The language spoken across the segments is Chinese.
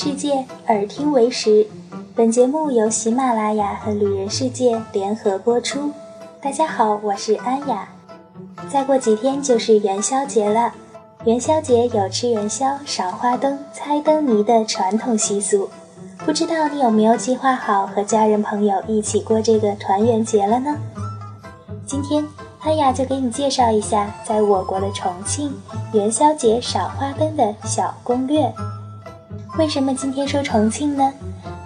世界，耳听为实。本节目由喜马拉雅和旅人世界联合播出。大家好，我是安雅。再过几天就是元宵节了，元宵节有吃元宵、赏花灯、猜灯谜的传统习俗。不知道你有没有计划好和家人朋友一起过这个团圆节了呢？今天安雅就给你介绍一下，在我国的重庆元宵节赏花灯的小攻略。为什么今天说重庆呢？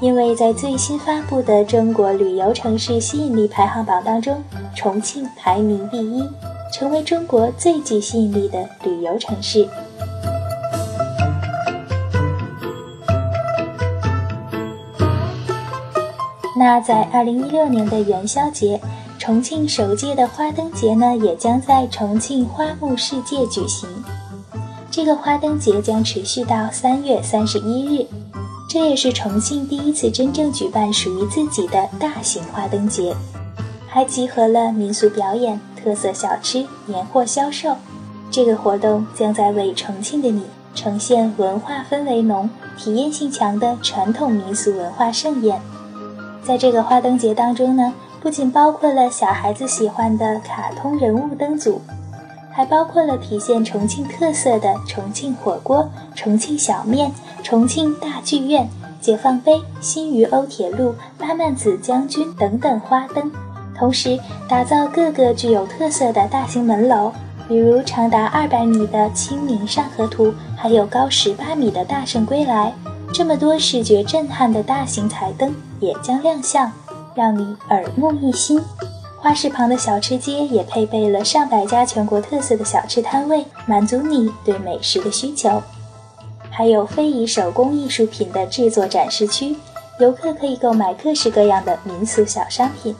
因为在最新发布的中国旅游城市吸引力排行榜当中，重庆排名第一，成为中国最具吸引力的旅游城市。那在二零一六年的元宵节，重庆首届的花灯节呢，也将在重庆花木世界举行。这个花灯节将持续到三月三十一日，这也是重庆第一次真正举办属于自己的大型花灯节，还集合了民俗表演、特色小吃、年货销售。这个活动将在为重庆的你呈现文化氛围浓、体验性强的传统民俗文化盛宴。在这个花灯节当中呢，不仅包括了小孩子喜欢的卡通人物灯组。还包括了体现重庆特色的重庆火锅、重庆小面、重庆大剧院、解放碑、新余欧铁路、八曼子将军等等花灯，同时打造各个具有特色的大型门楼，比如长达二百米的《清明上河图》，还有高十八米的《大圣归来》，这么多视觉震撼的大型彩灯也将亮相，让你耳目一新。花市旁的小吃街也配备了上百家全国特色的小吃摊位，满足你对美食的需求。还有非遗手工艺术品的制作展示区，游客可以购买各式各样的民俗小商品。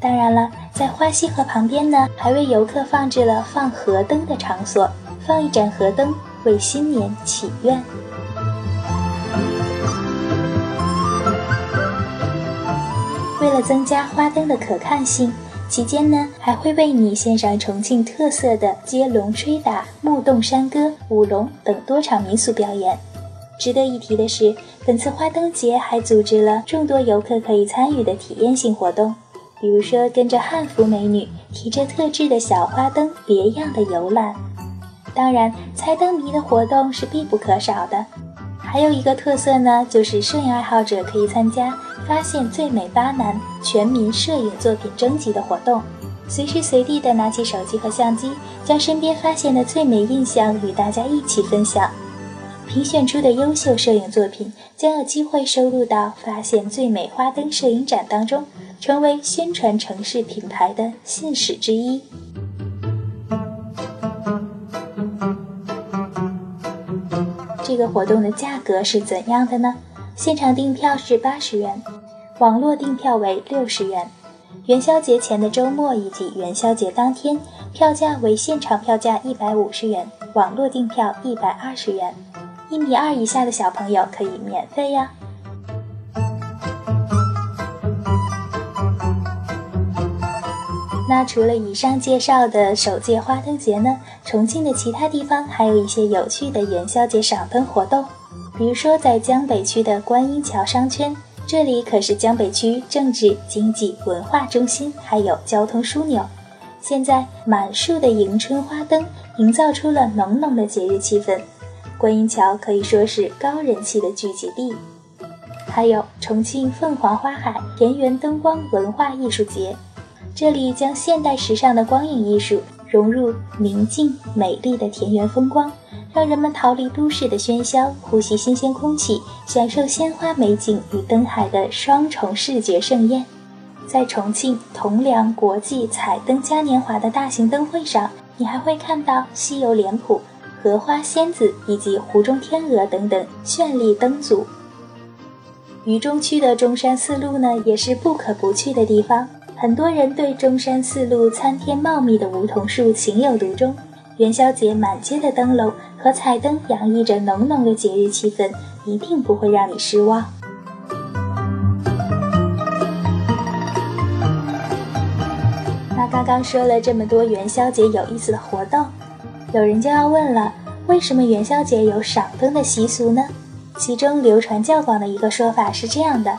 当然了，在花溪河旁边呢，还为游客放置了放河灯的场所，放一盏河灯，为新年祈愿。为了增加花灯的可看性，期间呢还会为你献上重庆特色的接龙吹打、木洞山歌、舞龙等多场民俗表演。值得一提的是，本次花灯节还组织了众多游客可以参与的体验性活动，比如说跟着汉服美女提着特制的小花灯别样的游览。当然，猜灯谜的活动是必不可少的。还有一个特色呢，就是摄影爱好者可以参加。发现最美巴南全民摄影作品征集的活动，随时随地的拿起手机和相机，将身边发现的最美印象与大家一起分享。评选出的优秀摄影作品将有机会收录到“发现最美花灯”摄影展当中，成为宣传城市品牌的信使之一。这个活动的价格是怎样的呢？现场订票是八十元，网络订票为六十元。元宵节前的周末以及元宵节当天，票价为现场票价一百五十元，网络订票一百二十元。一米二以下的小朋友可以免费呀。那除了以上介绍的首届花灯节呢，重庆的其他地方还有一些有趣的元宵节赏灯活动。比如说，在江北区的观音桥商圈，这里可是江北区政治、经济、文化中心，还有交通枢纽。现在满树的迎春花灯，营造出了浓浓的节日气氛。观音桥可以说是高人气的聚集地。还有重庆凤凰花海田园灯光文化艺术节，这里将现代时尚的光影艺术融入宁静美丽的田园风光。让人们逃离都市的喧嚣，呼吸新鲜空气，享受鲜花美景与灯海的双重视觉盛宴。在重庆铜梁国际彩灯嘉年华的大型灯会上，你还会看到西游脸谱、荷花仙子以及湖中天鹅等等绚丽灯组。渝中区的中山四路呢，也是不可不去的地方。很多人对中山四路参天茂密的梧桐树情有独钟。元宵节满街的灯笼和彩灯洋溢着浓浓的节日气氛，一定不会让你失望。那刚刚说了这么多元宵节有意思的活动，有人就要问了：为什么元宵节有赏灯的习俗呢？其中流传较广的一个说法是这样的：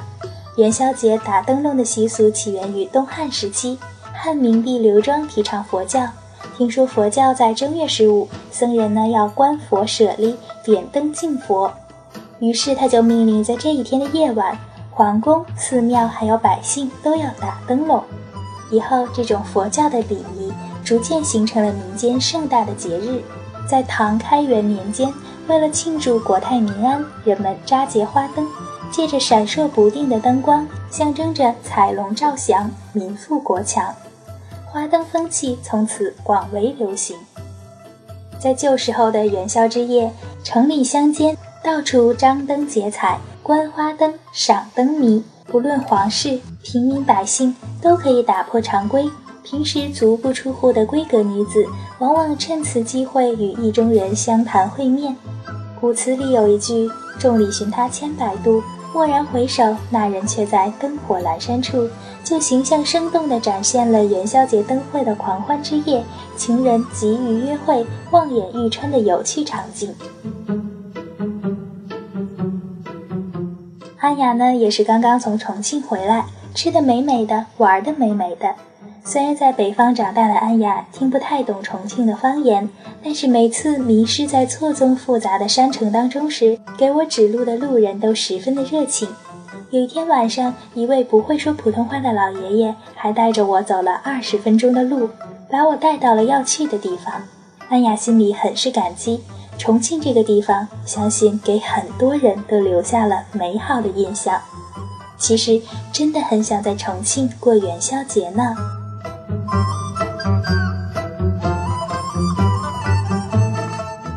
元宵节打灯笼的习俗起源于东汉时期，汉明帝刘庄提倡佛教，听说佛教在正月十五，僧人呢要观佛舍利，点灯敬佛，于是他就命令在这一天的夜晚，皇宫、寺庙还有百姓都要打灯笼。以后，这种佛教的礼仪逐渐形成了民间盛大的节日。在唐开元年间，为了庆祝国泰民安，人们扎结花灯，借着闪烁不定的灯光，象征着彩龙照祥、民富国强。花灯风气从此广为流行。在旧时候的元宵之夜，城里乡间到处张灯结彩，观花灯、赏灯谜。不论皇室、平民百姓，都可以打破常规。平时足不出户的闺阁女子，往往趁此机会与意中人相谈会面。古词里有一句：“众里寻他千百度，蓦然回首，那人却在灯火阑珊处。”就形象生动地展现了元宵节灯会的狂欢之夜，情人急于约会、望眼欲穿的有趣场景。安雅呢，也是刚刚从重庆回来，吃的美美的，玩的美美的。虽然在北方长大的安雅听不太懂重庆的方言，但是每次迷失在错综复杂的山城当中时，给我指路的路人都十分的热情。有一天晚上，一位不会说普通话的老爷爷还带着我走了二十分钟的路，把我带到了要去的地方。安雅心里很是感激。重庆这个地方，相信给很多人都留下了美好的印象。其实真的很想在重庆过元宵节呢。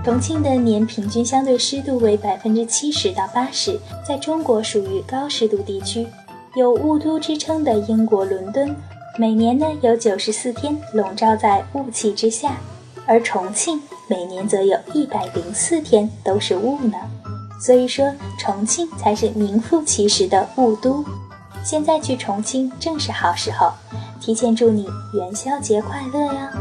重庆的年平均相对湿度为百分之七十到八十，在中国属于高湿度地区。有雾都之称的英国伦敦，每年呢有九十四天笼罩在雾气之下。而重庆每年则有一百零四天都是雾呢，所以说重庆才是名副其实的雾都。现在去重庆正是好时候，提前祝你元宵节快乐呀！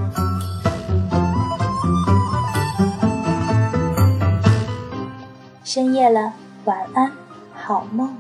深夜了，晚安，好梦。